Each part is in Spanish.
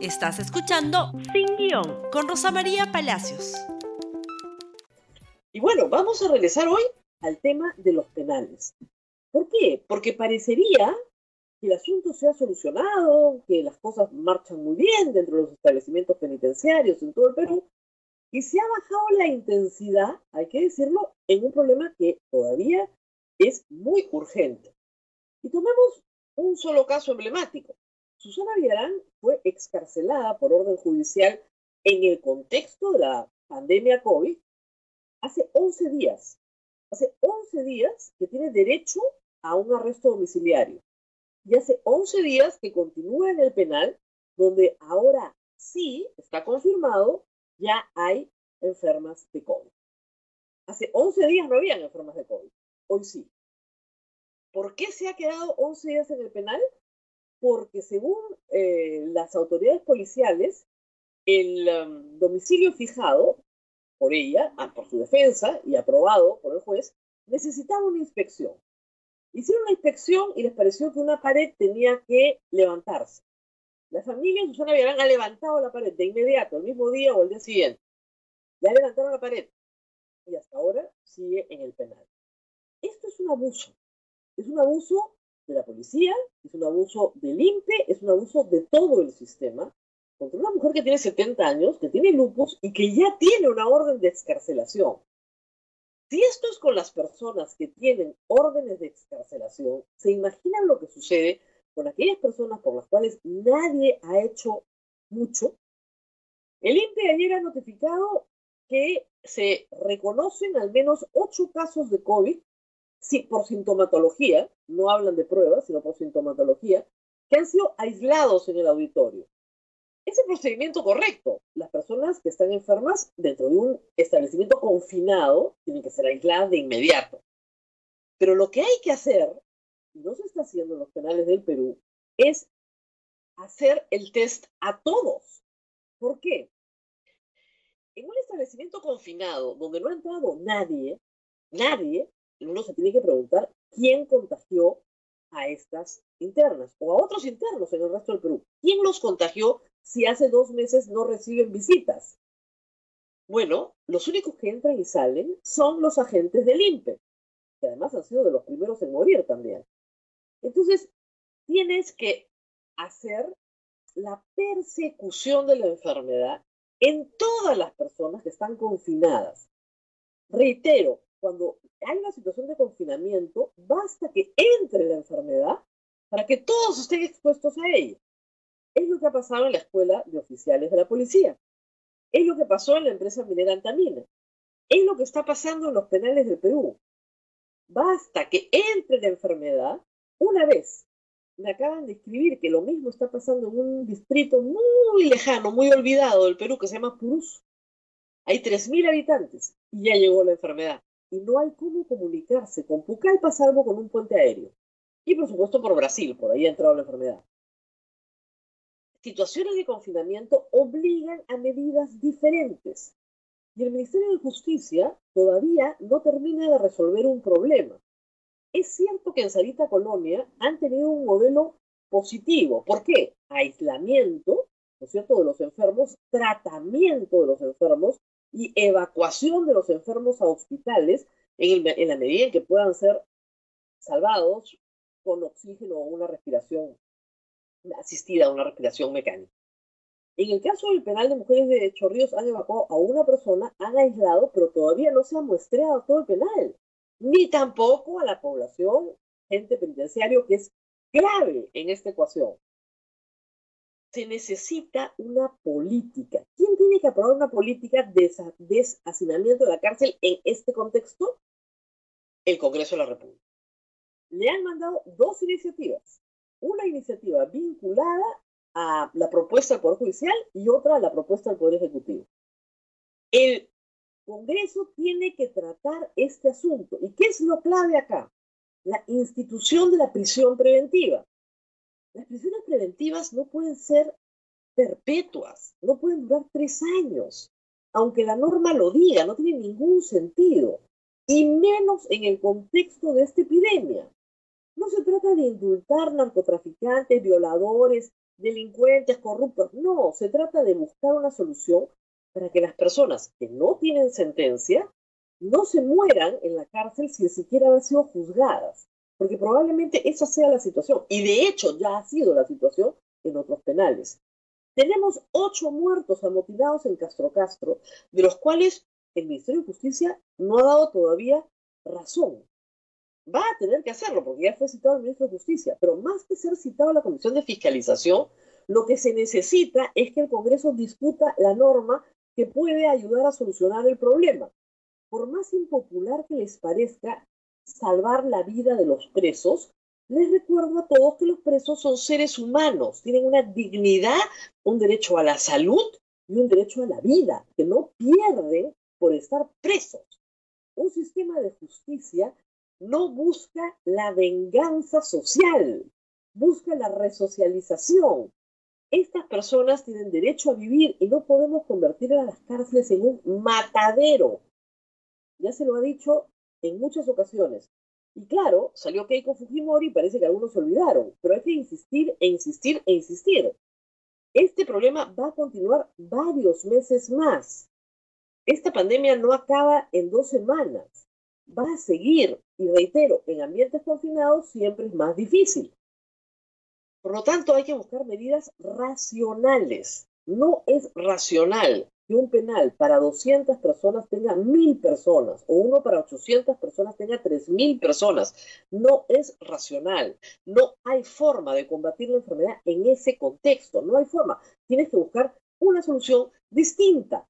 Estás escuchando Sin Guión con Rosa María Palacios. Y bueno, vamos a regresar hoy al tema de los penales. ¿Por qué? Porque parecería que el asunto se ha solucionado, que las cosas marchan muy bien dentro de los establecimientos penitenciarios en todo el Perú, y se ha bajado la intensidad, hay que decirlo, en un problema que todavía es muy urgente. Y tomemos un solo caso emblemático. Susana Villarán fue excarcelada por orden judicial en el contexto de la pandemia COVID hace 11 días. Hace 11 días que tiene derecho a un arresto domiciliario. Y hace 11 días que continúa en el penal, donde ahora sí está confirmado, ya hay enfermas de COVID. Hace 11 días no habían enfermas de COVID, hoy sí. ¿Por qué se ha quedado 11 días en el penal? Porque según eh, las autoridades policiales, el um, domicilio fijado por ella, ah, por su defensa y aprobado por el juez, necesitaba una inspección. Hicieron una inspección y les pareció que una pared tenía que levantarse. La familia Susana Villarán ha levantado la pared de inmediato, el mismo día o el día siguiente. Ya levantaron la pared y hasta ahora sigue en el penal. Esto es un abuso. Es un abuso de la policía, es un abuso del INPE, es un abuso de todo el sistema contra una mujer que tiene 70 años, que tiene lupus y que ya tiene una orden de excarcelación. Si esto es con las personas que tienen órdenes de excarcelación, ¿se imaginan lo que sucede con aquellas personas por las cuales nadie ha hecho mucho? El INPE ayer ha notificado que se reconocen al menos ocho casos de COVID por sintomatología, no hablan de pruebas, sino por sintomatología, que han sido aislados en el auditorio. Es el procedimiento correcto. Las personas que están enfermas dentro de un establecimiento confinado tienen que ser aisladas de inmediato. Pero lo que hay que hacer, y no se está haciendo en los penales del Perú, es hacer el test a todos. ¿Por qué? En un establecimiento confinado donde no ha entrado nadie, nadie, uno se tiene que preguntar quién contagió a estas internas o a otros internos en el resto del Perú. ¿Quién los contagió si hace dos meses no reciben visitas? Bueno, los únicos que entran y salen son los agentes del INPE, que además han sido de los primeros en morir también. Entonces, tienes que hacer la persecución de la enfermedad en todas las personas que están confinadas. Reitero, cuando hay una situación de confinamiento, basta que entre la enfermedad para que todos estén expuestos a ella. Es lo que ha pasado en la escuela de oficiales de la policía. Es lo que pasó en la empresa minera Antamina. Es lo que está pasando en los penales del Perú. Basta que entre la enfermedad una vez. Me acaban de escribir que lo mismo está pasando en un distrito muy lejano, muy olvidado del Perú, que se llama Purús. Hay 3.000 habitantes y ya llegó la enfermedad. Y no hay cómo comunicarse con Pucallpa salvo con un puente aéreo. Y por supuesto por Brasil, por ahí ha entrado la enfermedad situaciones de confinamiento obligan a medidas diferentes. Y el Ministerio de Justicia todavía no termina de resolver un problema. Es cierto que en Sarita Colonia han tenido un modelo positivo. ¿Por qué? Aislamiento, ¿no es cierto?, de los enfermos, tratamiento de los enfermos y evacuación de los enfermos a hospitales en, la medida en que puedan ser salvados con oxígeno o una respiración asistida una respiración mecánica. En el caso del penal de mujeres de Chorrillos han evacuado a una persona, han aislado, pero todavía no se ha muestreado todo el penal, ni tampoco a la población, gente penitenciario, que es clave en esta ecuación. Se necesita una política. ¿Quién tiene que aprobar una política de deshacinamiento de la cárcel en este contexto? El Congreso de la República. Le han mandado dos iniciativas una iniciativa vinculada a la propuesta del Poder Judicial y otra a la propuesta del Poder Ejecutivo. El Congreso tiene que tratar este asunto. ¿Y qué es lo clave acá? La institución de la prisión preventiva. Preventivas no pueden ser perpetuas, no pueden durar tres años, aunque la norma lo diga, no tiene ningún sentido, y menos en el contexto de esta epidemia. No se trata de indultar narcotraficantes, violadores delincuentes, corruptos. No, se trata de buscar una solución para que las personas que no tienen sentencia no se mueran en la cárcel sin siquiera haber sido juzgadas, porque probablemente esa sea la situación, y de hecho ya ha sido la situación en otros penales. Tenemos ocho muertos amotinados en Castro Castro, de los cuales el Ministerio de Justicia no ha dado todavía razón. Va a tener que hacerlo, porque ya fue citado el ministro de Justicia, pero más que ser citado a la Comisión de Fiscalización, lo que se necesita es que el Congreso discuta la norma que puede ayudar a solucionar el problema por más impopular que les parezca salvar la vida de los presos, les recuerdo a todos que los presos son seres humanos, tienen una dignidad, un derecho a la salud y un derecho a la vida, que no pierden por estar presos. Un sistema de justicia no busca la venganza social, busca la resocialización. Estas personas tienen derecho a vivir y no podemos convertir a las cárceles en un matadero ya se lo ha dicho en muchas ocasiones. Y claro, salió Keiko Fujimori y parece que algunos olvidaron, pero hay que insistir e insistir e insistir. Este problema va a continuar varios meses más. Esta pandemia no acaba en dos semanas. Va a seguir, y reitero, en ambientes confinados siempre es más difícil. Por lo tanto, hay que buscar medidas racionales. No es racional que un penal para 200 personas tenga 1000 personas o uno para 800 personas tenga 3000 personas. No es racional. No hay forma de combatir la enfermedad en ese contexto. No hay forma. Tienes que buscar una solución distinta.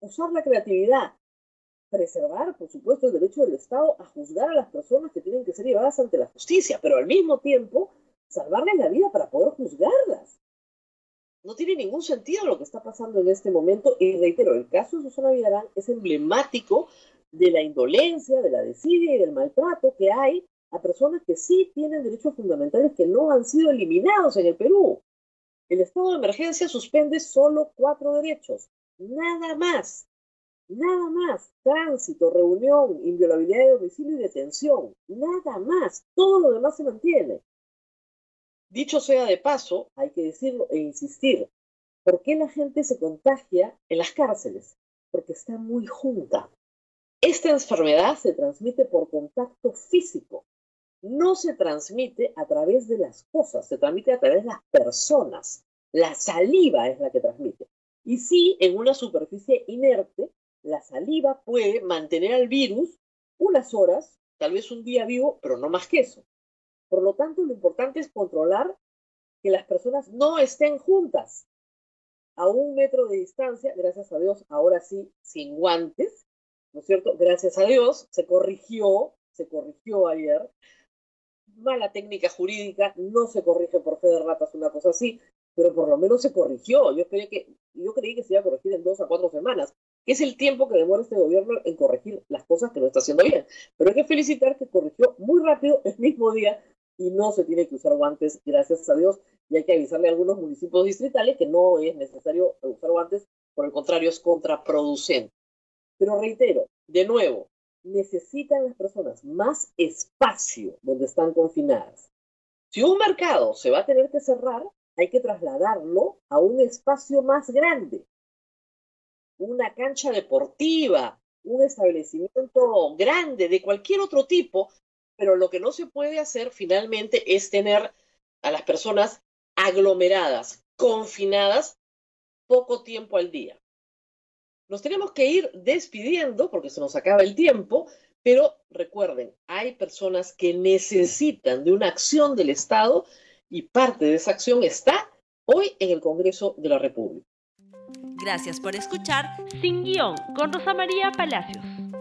Usar la creatividad. Preservar, por supuesto, el derecho del Estado a juzgar a las personas que tienen que ser llevadas ante la justicia, pero al mismo tiempo salvarles la vida para poder juzgarlas. No tiene ningún sentido lo que está pasando en este momento. Y reitero, el caso de Susana Villarán es emblemático de la indolencia, de la desidia y del maltrato que hay a personas que sí tienen derechos fundamentales que no han sido eliminados en el Perú. El estado de emergencia suspende solo cuatro derechos, nada más, nada más. Tránsito, reunión, inviolabilidad de domicilio y detención, nada más. Todo lo demás se mantiene. Dicho sea de paso, hay que decirlo e insistir, ¿por qué la gente se contagia en las cárceles? Porque está muy junta. Esta enfermedad se transmite por contacto físico, no se transmite a través de las cosas, se transmite a través de las personas. La saliva es la que transmite. Y sí, en una superficie inerte, la saliva puede mantener al virus unas horas, tal vez un día vivo, pero no más que eso. Por lo tanto, lo importante es controlar que las personas no estén juntas a un metro de distancia, gracias a Dios, ahora sí, sin guantes, ¿no es cierto? Gracias a Dios, se corrigió, se corrigió ayer. Mala técnica jurídica, no se corrige por fe de ratas, una cosa así, pero por lo menos se corrigió. Yo, que, yo creí que se iba a corregir en dos a cuatro semanas, que es el tiempo que demora este gobierno en corregir las cosas que no está haciendo bien. Pero hay que felicitar que corrigió muy rápido el mismo día y no se tiene que usar guantes, gracias a Dios, y hay que avisarle a algunos municipios distritales que no es necesario usar guantes, por el contrario, es contraproducente. Pero reitero, de nuevo, necesitan las personas más espacio donde están confinadas. Si un mercado se va a tener que cerrar, hay que trasladarlo a un espacio más grande, una cancha deportiva, un establecimiento grande de cualquier otro tipo pero lo que no se puede hacer finalmente es tener a las personas aglomeradas, confinadas, poco tiempo al día. Nos tenemos que ir despidiendo porque se nos acaba el tiempo, pero recuerden, hay personas que necesitan de una acción del Estado y parte de esa acción está hoy en el Congreso de la República. Gracias por escuchar Sin Guión con Rosa María Palacios.